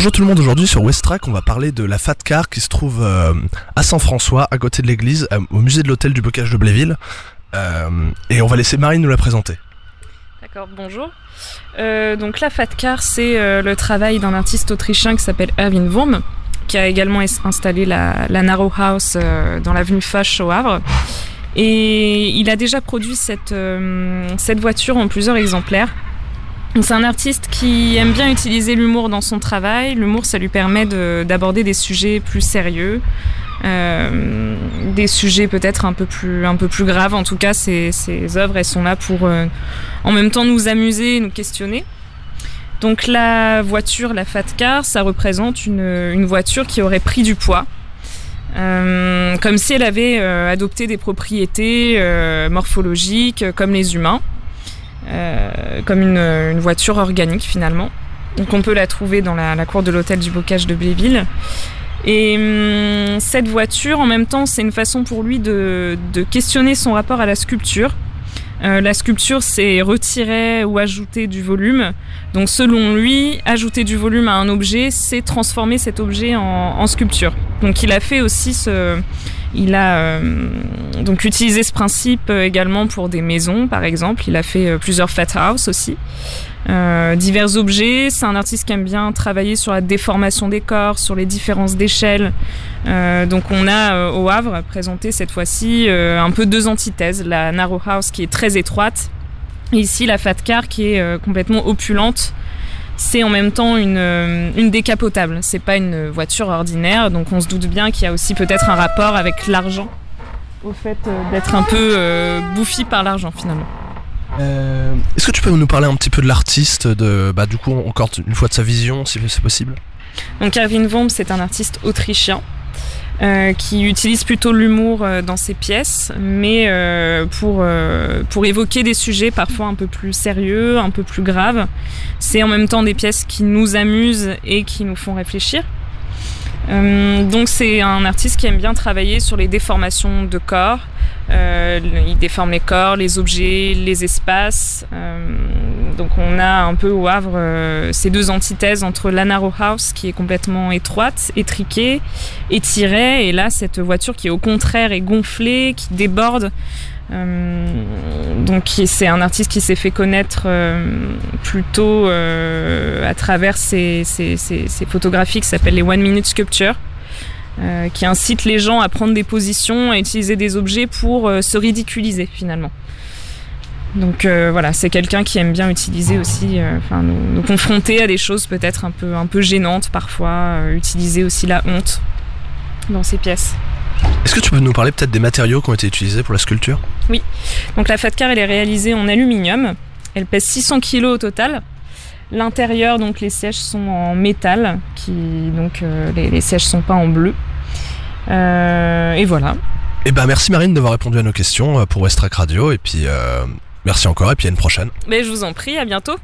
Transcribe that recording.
Bonjour tout le monde, aujourd'hui sur Westrack on va parler de la Fat Car qui se trouve euh, à Saint-François, à côté de l'église, euh, au musée de l'hôtel du bocage de Bléville. Euh, et on va laisser Marine nous la présenter. D'accord, bonjour. Donc la Fat Car, c'est le travail d'un artiste autrichien qui s'appelle Erwin Wurm, qui a également installé la, Narrow House dans l'avenue Foch au Havre. Et il a déjà produit cette voiture en plusieurs exemplaires. C'est un artiste qui aime bien utiliser l'humour dans son travail. L'humour, ça lui permet de- d'aborder des sujets plus sérieux, euh, des sujets peut-être un peu plus graves. En tout cas, ces, œuvres, elles sont là pour euh, en même temps nous amuser, et nous questionner. Donc la voiture, la Fat Car, ça représente une, voiture qui aurait pris du poids. Euh, comme si elle avait adopté des propriétés morphologiques comme les humains, euh, comme une, voiture organique finalement. Donc on peut la trouver dans la, cour de l'hôtel du Bocage de Bléville. Et hum, cette voiture, en même temps, c'est une façon pour lui de, questionner son rapport à la sculpture. Euh, la sculpture, c'est retirer ou ajouter du volume. Donc, selon lui, ajouter du volume à un objet, c'est transformer cet objet en sculpture. Donc, il a fait aussi ce, il a euh, donc utilisé ce principe euh, également pour des maisons, par exemple. Il a fait euh, plusieurs fat house aussi. Euh, divers objets. C'est un artiste qui aime bien travailler sur la déformation des corps, sur les différences d'échelle. Euh, donc on a euh, au Havre présenté cette fois-ci euh, un peu deux antithèses. La Narrow House qui est très étroite et ici la Fat Car qui est complètement opulente. C'est en même temps une, euh, une décapotable. C'est pas une voiture ordinaire. Donc on se doute bien qu'il y a aussi peut-être un rapport avec l'argent. Au fait euh, d'être un peu euh, bouffi par l'argent finalement. Euh, Est-ce que tu peux nous parler un petit peu de l'artiste, de bah du coup encore une fois de sa vision si c'est possible? Donc Erwin Wurm, c'est un artiste autrichien euh, qui utilise plutôt l'humour euh, dans ses pièces, mais euh, pour, pour évoquer des sujets parfois un peu plus sérieux, un peu plus graves. C'est en même temps des pièces qui nous amusent et qui nous font réfléchir. Donc c'est un artiste qui aime bien travailler sur les déformations de corps. Il déforme les corps, les objets, les espaces. Donc on a un peu au Havre euh, ces deux antithèses entre la Narrow House qui est complètement étroite, étriquée, étirée, et là cette voiture qui au contraire est gonflée, qui déborde. Euh, donc c'est un artiste qui s'est fait connaître euh, plutôt à travers ses, photographies qui s'appellent les One Minute Sculpture. qui incitent les gens à prendre des positions, à utiliser des objets pour se ridiculiser finalement. Donc euh, voilà, c'est quelqu'un qui aime bien utiliser aussi, euh, enfin nous, nous confronter à des choses peut-être un peu un peu gênantes parfois, euh, utiliser aussi la honte dans ses pièces. Est-ce que tu peux nous parler peut-être des matériaux qui ont été utilisés pour la sculpture? Donc la Fat Car, elle est réalisée en aluminium. Elle pèse 600 kg au total. L'intérieur, donc les sièges sont en métal, qui donc les, les sièges sont pas en bleu. Et voilà. Eh ben merci Marine d'avoir répondu à nos questions pour Westrack Radio et puis merci encore et puis à une prochaine. Mais je vous en prie, à bientôt.